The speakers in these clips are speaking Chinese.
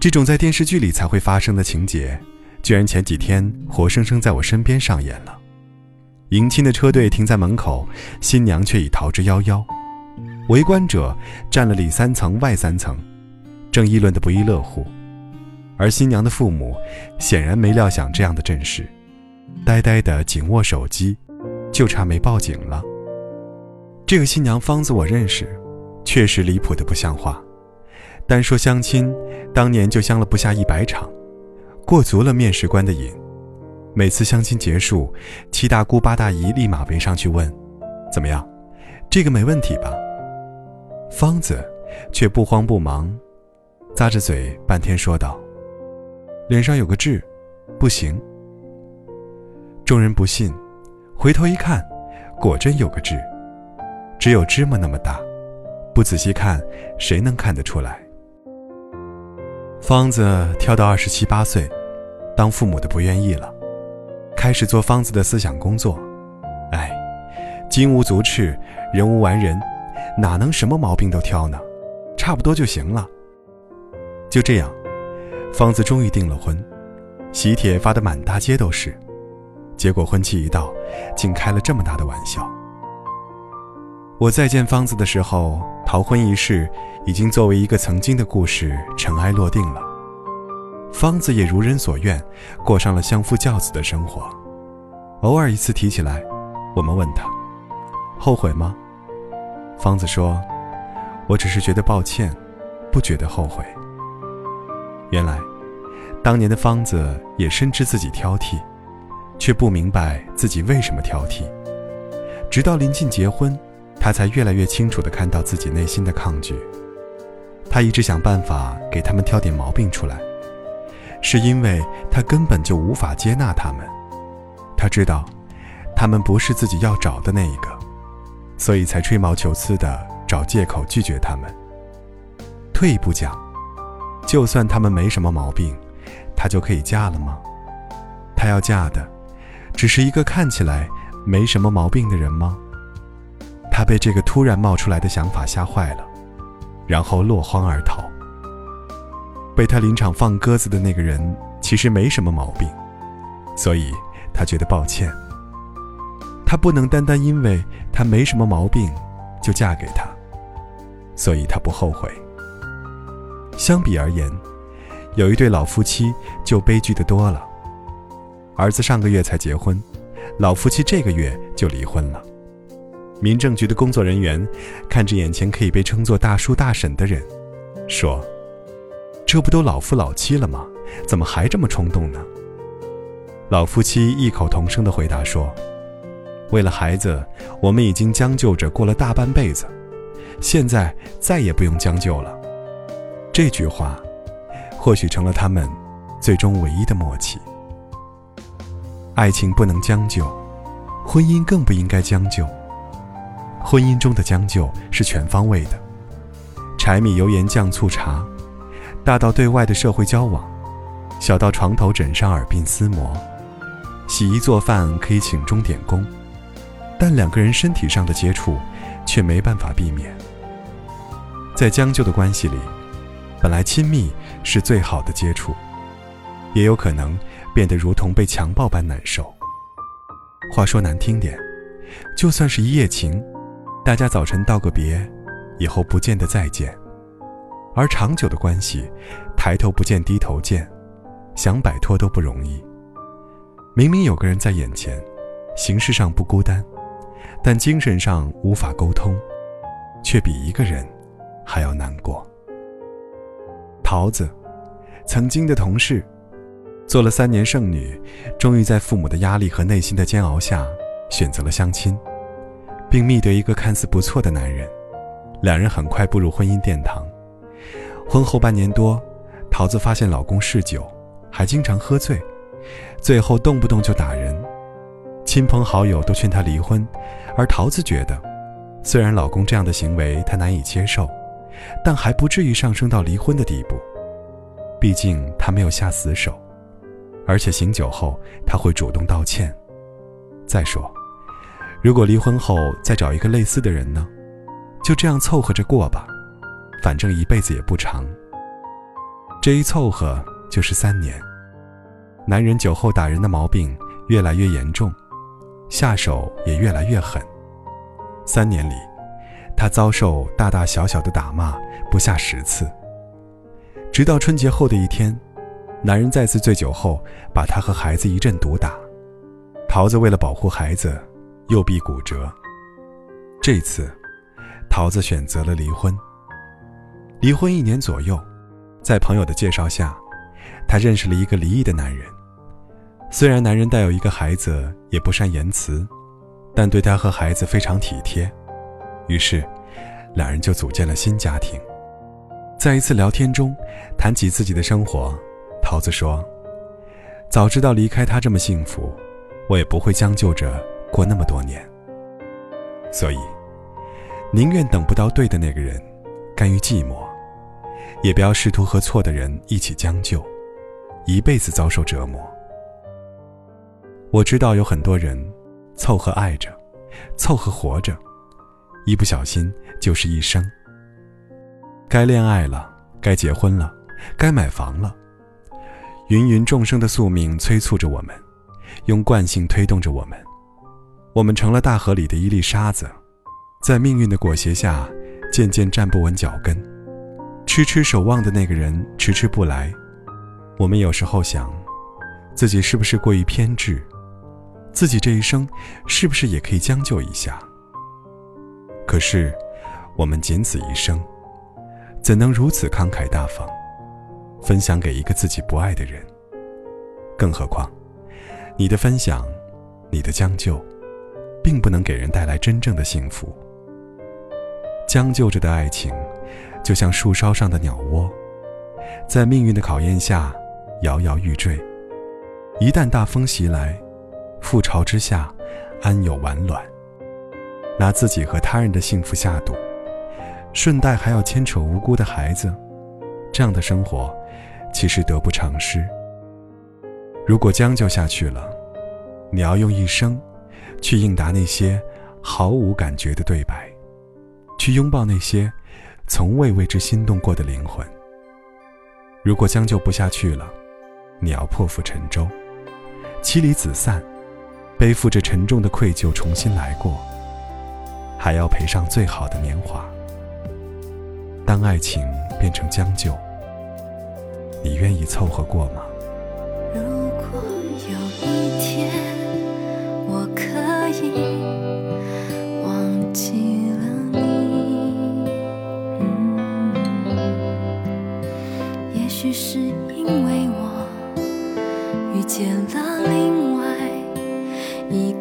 这种在电视剧里才会发生的情节，居然前几天活生生在我身边上演了。迎亲的车队停在门口，新娘却已逃之夭夭。围观者占了里三层外三层，正议论得不亦乐乎。而新娘的父母显然没料想这样的阵势，呆呆地紧握手机，就差没报警了。这个新娘方子我认识，确实离谱的不像话。单说相亲，当年就相了不下一百场，过足了面试官的瘾。每次相亲结束，七大姑八大姨立马围上去问：“怎么样？这个没问题吧？”方子却不慌不忙，咂着嘴半天说道：“脸上有个痣，不行。”众人不信，回头一看，果真有个痣，只有芝麻那么大，不仔细看，谁能看得出来？方子跳到二十七八岁，当父母的不愿意了，开始做方子的思想工作。哎，金无足赤，人无完人，哪能什么毛病都挑呢？差不多就行了。就这样，方子终于订了婚，喜帖发得满大街都是。结果婚期一到，竟开了这么大的玩笑。我再见方子的时候，逃婚一事已经作为一个曾经的故事尘埃落定了。方子也如人所愿，过上了相夫教子的生活。偶尔一次提起来，我们问他：“后悔吗？”方子说：“我只是觉得抱歉，不觉得后悔。”原来，当年的方子也深知自己挑剔，却不明白自己为什么挑剔。直到临近结婚。他才越来越清楚地看到自己内心的抗拒。他一直想办法给他们挑点毛病出来，是因为他根本就无法接纳他们。他知道，他们不是自己要找的那一个，所以才吹毛求疵地找借口拒绝他们。退一步讲，就算他们没什么毛病，他就可以嫁了吗？他要嫁的，只是一个看起来没什么毛病的人吗？他被这个突然冒出来的想法吓坏了，然后落荒而逃。被他临场放鸽子的那个人其实没什么毛病，所以他觉得抱歉。他不能单单因为他没什么毛病就嫁给他，所以他不后悔。相比而言，有一对老夫妻就悲剧的多了。儿子上个月才结婚，老夫妻这个月就离婚了。民政局的工作人员看着眼前可以被称作大叔大婶的人，说：“这不都老夫老妻了吗？怎么还这么冲动呢？”老夫妻异口同声的回答说：“为了孩子，我们已经将就着过了大半辈子，现在再也不用将就了。”这句话，或许成了他们最终唯一的默契。爱情不能将就，婚姻更不应该将就。婚姻中的将就是全方位的，柴米油盐酱醋茶，大到对外的社会交往，小到床头枕上耳鬓厮磨，洗衣做饭可以请钟点工，但两个人身体上的接触却没办法避免。在将就的关系里，本来亲密是最好的接触，也有可能变得如同被强暴般难受。话说难听点，就算是一夜情。大家早晨道个别，以后不见得再见。而长久的关系，抬头不见低头见，想摆脱都不容易。明明有个人在眼前，形式上不孤单，但精神上无法沟通，却比一个人还要难过。桃子，曾经的同事，做了三年剩女，终于在父母的压力和内心的煎熬下，选择了相亲。并觅得一个看似不错的男人，两人很快步入婚姻殿堂。婚后半年多，桃子发现老公嗜酒，还经常喝醉，最后动不动就打人。亲朋好友都劝她离婚，而桃子觉得，虽然老公这样的行为她难以接受，但还不至于上升到离婚的地步。毕竟她没有下死手，而且醒酒后他会主动道歉。再说，如果离婚后再找一个类似的人呢？就这样凑合着过吧，反正一辈子也不长。这一凑合就是三年。男人酒后打人的毛病越来越严重，下手也越来越狠。三年里，他遭受大大小小的打骂不下十次。直到春节后的一天，男人再次醉酒后把他和孩子一阵毒打，桃子为了保护孩子，右臂骨折。这次，桃子选择了离婚。离婚一年左右，在朋友的介绍下，她认识了一个离异的男人。虽然男人带有一个孩子，也不善言辞，但对她和孩子非常体贴。于是，两人就组建了新家庭。在一次聊天中，谈起自己的生活，桃子说：“早知道离开他这么幸福，我也不会将就着过那么多年。所以，宁愿等不到对的那个人，甘于寂寞，也不要试图和错的人一起将就，一辈子遭受折磨。”我知道有很多人凑合爱着，凑合活着，一不小心就是一生。该恋爱了，该结婚了，该买房了。芸芸众生的宿命催促着我们，用惯性推动着我们。我们成了大河里的一粒沙子，在命运的裹挟下，渐渐站不稳脚跟。痴痴守望的那个人迟迟不来，我们有时候想，自己是不是过于偏执？自己这一生是不是也可以将就一下？可是，我们仅此一生，怎能如此慷慨大方，分享给一个自己不爱的人？更何况，你的分享，你的将就，并不能给人带来真正的幸福。将就着的爱情，就像树梢上的鸟窝，在命运的考验下摇摇欲坠。一旦大风袭来，覆巢之下，安有完卵？拿自己和他人的幸福下赌，顺带还要牵扯无辜的孩子，这样的生活，其实得不偿失。如果将就下去了，你要用一生，去应答那些毫无感觉的对白，去拥抱那些从未为之心动过的灵魂。如果将就不下去了，你要破釜沉舟，妻离子散。背负着沉重的愧疚重新来过，还要赔上最好的年华。当爱情变成将就，你愿意凑合过吗？忘记了你，也许是因为我遇见了另外。一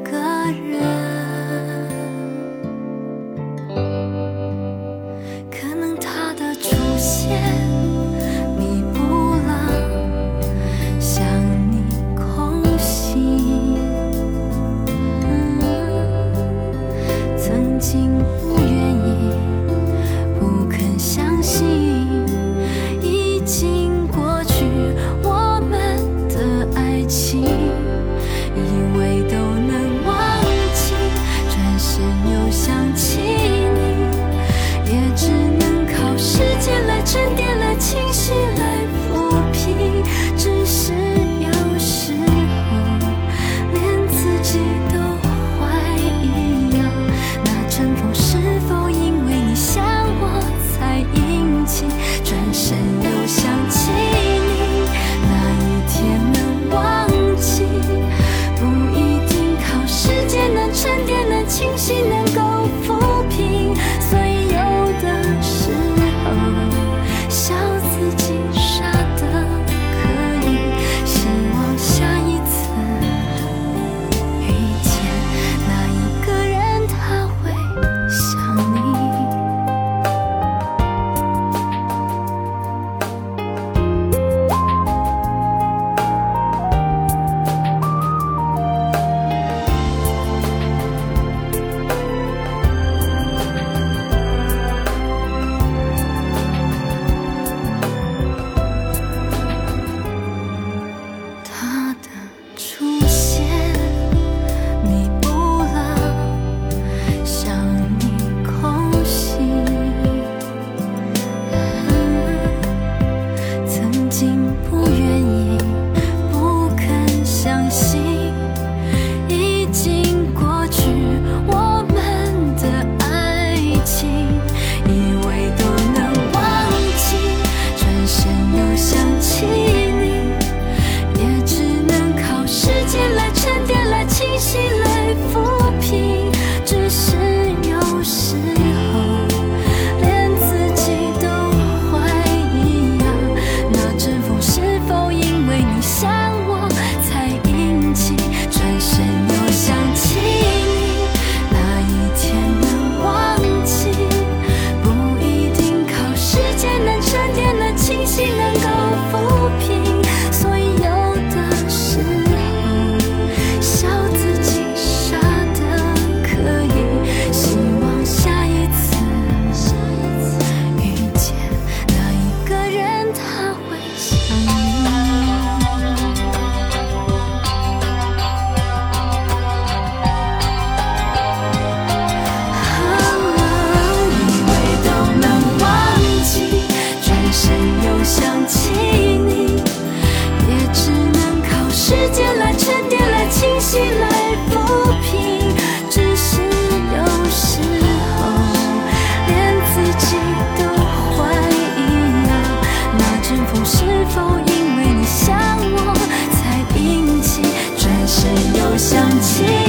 想起